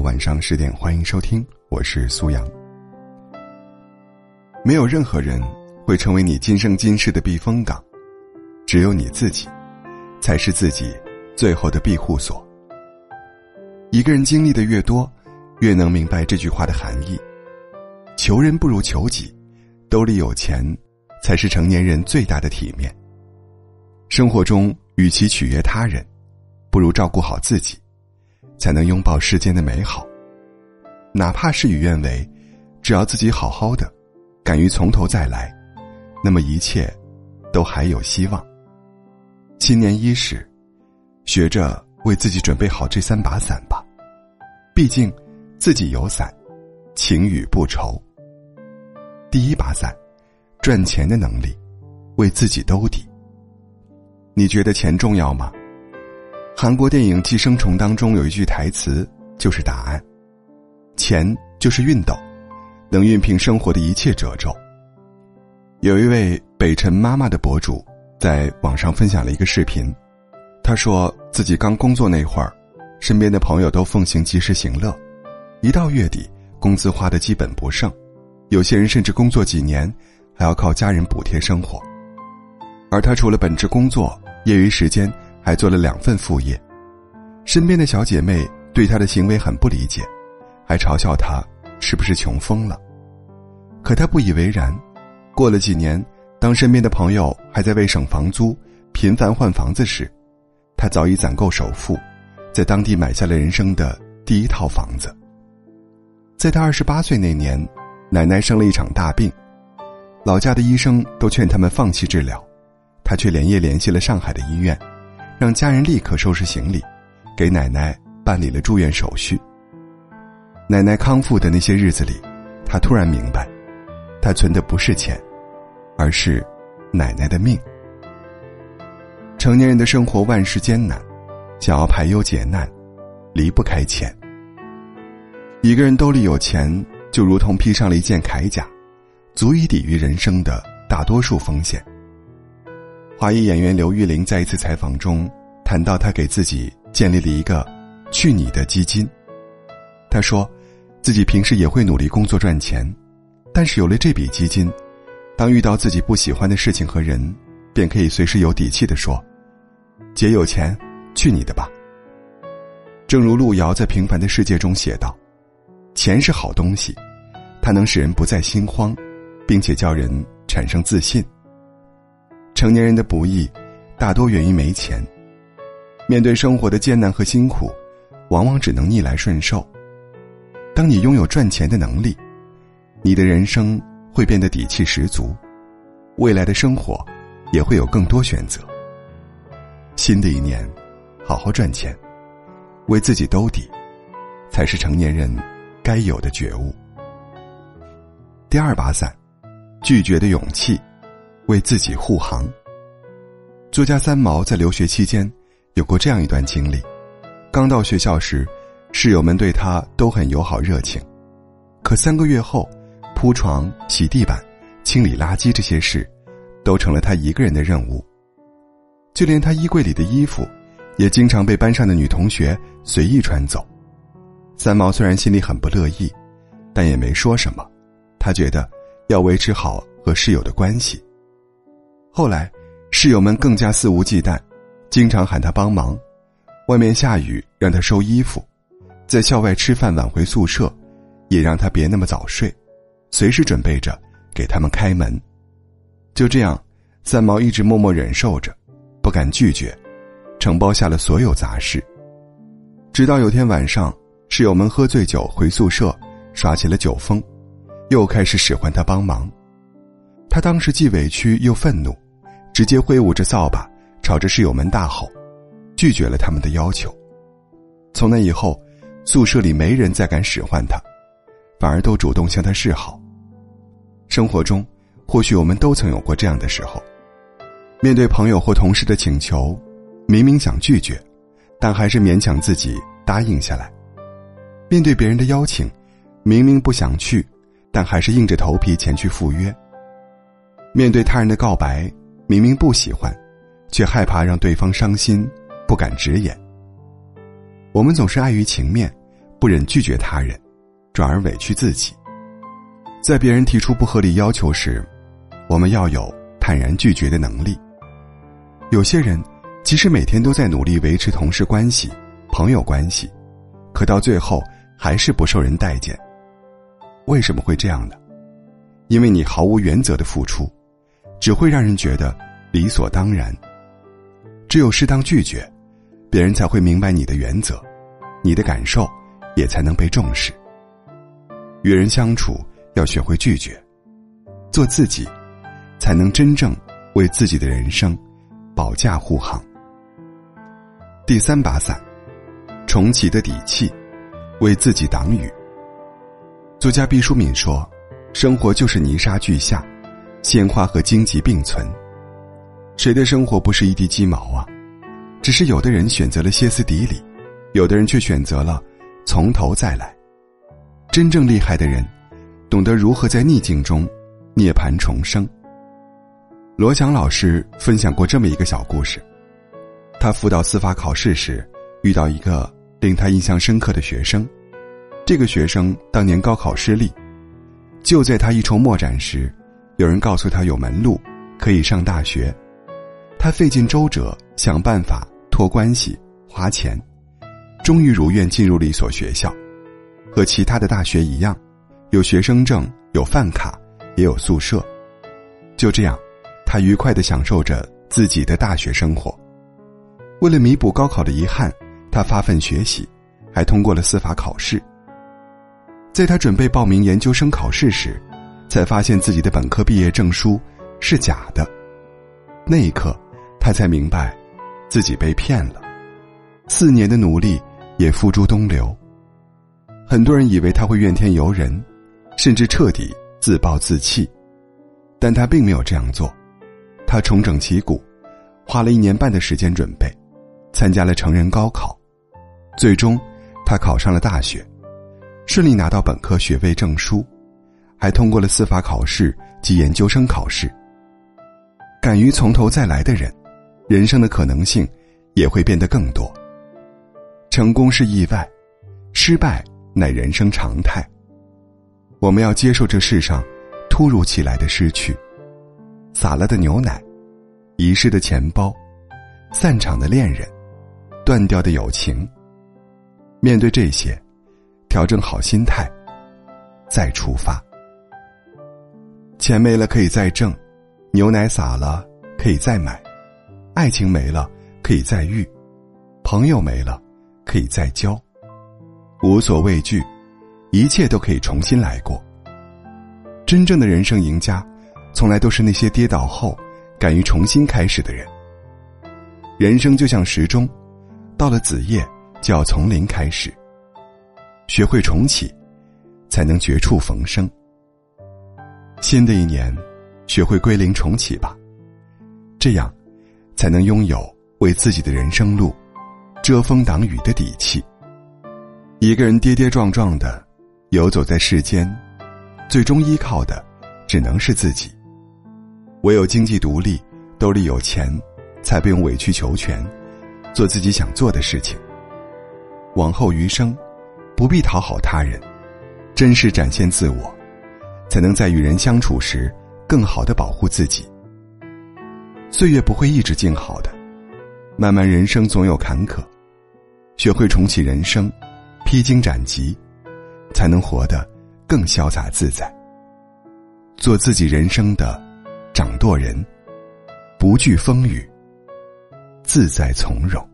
晚上十点，欢迎收听，我是苏阳。没有任何人会成为你今生今世的避风港，只有你自己，才是自己最后的庇护所。一个人经历的越多，越能明白这句话的含义：求人不如求己，兜里有钱，才是成年人最大的体面。生活中，与其取悦他人，不如照顾好自己。才能拥抱世间的美好，哪怕事与愿违，只要自己好好的，敢于从头再来，那么一切都还有希望。新年伊始，学着为自己准备好这三把伞吧，毕竟自己有伞，晴雨不愁。第一把伞，赚钱的能力，为自己兜底。你觉得钱重要吗？韩国电影《寄生虫》当中有一句台词就是答案：钱就是熨斗，能熨平生活的一切褶皱。有一位北辰妈妈的博主在网上分享了一个视频，他说自己刚工作那会儿，身边的朋友都奉行及时行乐，一到月底工资花的基本不剩，有些人甚至工作几年还要靠家人补贴生活，而他除了本职工作，业余时间。还做了两份副业，身边的小姐妹对他的行为很不理解，还嘲笑他是不是穷疯了。可他不以为然。过了几年，当身边的朋友还在为省房租频繁换房子时，他早已攒够首付，在当地买下了人生的第一套房子。在他二十八岁那年，奶奶生了一场大病，老家的医生都劝他们放弃治疗，他却连夜联系了上海的医院。让家人立刻收拾行李，给奶奶办理了住院手续。奶奶康复的那些日子里，他突然明白，他存的不是钱，而是奶奶的命。成年人的生活万事艰难，想要排忧解难，离不开钱。一个人兜里有钱，就如同披上了一件铠甲，足以抵御人生的大多数风险。华裔演员刘玉玲在一次采访中谈到，她给自己建立了一个“去你的”基金。她说，自己平时也会努力工作赚钱，但是有了这笔基金，当遇到自己不喜欢的事情和人，便可以随时有底气的说：“姐有钱，去你的吧。”正如路遥在《平凡的世界》中写道：“钱是好东西，它能使人不再心慌，并且叫人产生自信。”成年人的不易，大多源于没钱。面对生活的艰难和辛苦，往往只能逆来顺受。当你拥有赚钱的能力，你的人生会变得底气十足，未来的生活也会有更多选择。新的一年，好好赚钱，为自己兜底，才是成年人该有的觉悟。第二把伞，拒绝的勇气。为自己护航。作家三毛在留学期间有过这样一段经历：刚到学校时，室友们对他都很友好热情，可三个月后，铺床、洗地板、清理垃圾这些事，都成了他一个人的任务。就连他衣柜里的衣服，也经常被班上的女同学随意穿走。三毛虽然心里很不乐意，但也没说什么。他觉得要维持好和室友的关系。后来，室友们更加肆无忌惮，经常喊他帮忙。外面下雨，让他收衣服；在校外吃饭晚回宿舍，也让他别那么早睡，随时准备着给他们开门。就这样，三毛一直默默忍受着，不敢拒绝，承包下了所有杂事。直到有天晚上，室友们喝醉酒回宿舍，耍起了酒疯，又开始使唤他帮忙。他当时既委屈又愤怒。直接挥舞着扫把，朝着室友们大吼，拒绝了他们的要求。从那以后，宿舍里没人再敢使唤他，反而都主动向他示好。生活中，或许我们都曾有过这样的时候：面对朋友或同事的请求，明明想拒绝，但还是勉强自己答应下来；面对别人的邀请，明明不想去，但还是硬着头皮前去赴约；面对他人的告白。明明不喜欢，却害怕让对方伤心，不敢直言。我们总是碍于情面，不忍拒绝他人，转而委屈自己。在别人提出不合理要求时，我们要有坦然拒绝的能力。有些人，即使每天都在努力维持同事关系、朋友关系，可到最后还是不受人待见。为什么会这样呢？因为你毫无原则的付出，只会让人觉得理所当然。只有适当拒绝，别人才会明白你的原则，你的感受也才能被重视。与人相处要学会拒绝，做自己，才能真正为自己的人生保驾护航。第三把伞，重启的底气，为自己挡雨。作家毕淑敏说：“生活就是泥沙俱下，鲜花和荆棘并存。谁的生活不是一地鸡毛啊？只是有的人选择了歇斯底里，有的人却选择了从头再来。真正厉害的人，懂得如何在逆境中涅槃重生。”罗翔老师分享过这么一个小故事：他辅导司法考试时，遇到一个令他印象深刻的学生。这个学生当年高考失利，就在他一筹莫展时，有人告诉他有门路可以上大学。他费尽周折想办法托关系花钱，终于如愿进入了一所学校，和其他的大学一样，有学生证、有饭卡，也有宿舍。就这样，他愉快的享受着自己的大学生活。为了弥补高考的遗憾，他发奋学习，还通过了司法考试。在他准备报名研究生考试时，才发现自己的本科毕业证书是假的。那一刻，他才明白，自己被骗了，四年的努力也付诸东流。很多人以为他会怨天尤人，甚至彻底自暴自弃，但他并没有这样做。他重整旗鼓，花了一年半的时间准备，参加了成人高考，最终，他考上了大学。顺利拿到本科学位证书，还通过了司法考试及研究生考试。敢于从头再来的人，人生的可能性也会变得更多。成功是意外，失败乃人生常态。我们要接受这世上突如其来的失去，洒了的牛奶，遗失的钱包，散场的恋人，断掉的友情。面对这些。调整好心态，再出发。钱没了可以再挣，牛奶洒了可以再买，爱情没了可以再遇，朋友没了可以再交，无所畏惧，一切都可以重新来过。真正的人生赢家，从来都是那些跌倒后敢于重新开始的人。人生就像时钟，到了子夜就要从零开始。学会重启，才能绝处逢生。新的一年，学会归零重启吧，这样，才能拥有为自己的人生路遮风挡雨的底气。一个人跌跌撞撞的游走在世间，最终依靠的只能是自己。唯有经济独立，兜里有钱，才不用委曲求全，做自己想做的事情。往后余生。不必讨好他人，真实展现自我，才能在与人相处时更好的保护自己。岁月不会一直静好的，漫漫人生总有坎坷，学会重启人生，披荆斩棘，才能活得更潇洒自在。做自己人生的掌舵人，不惧风雨，自在从容。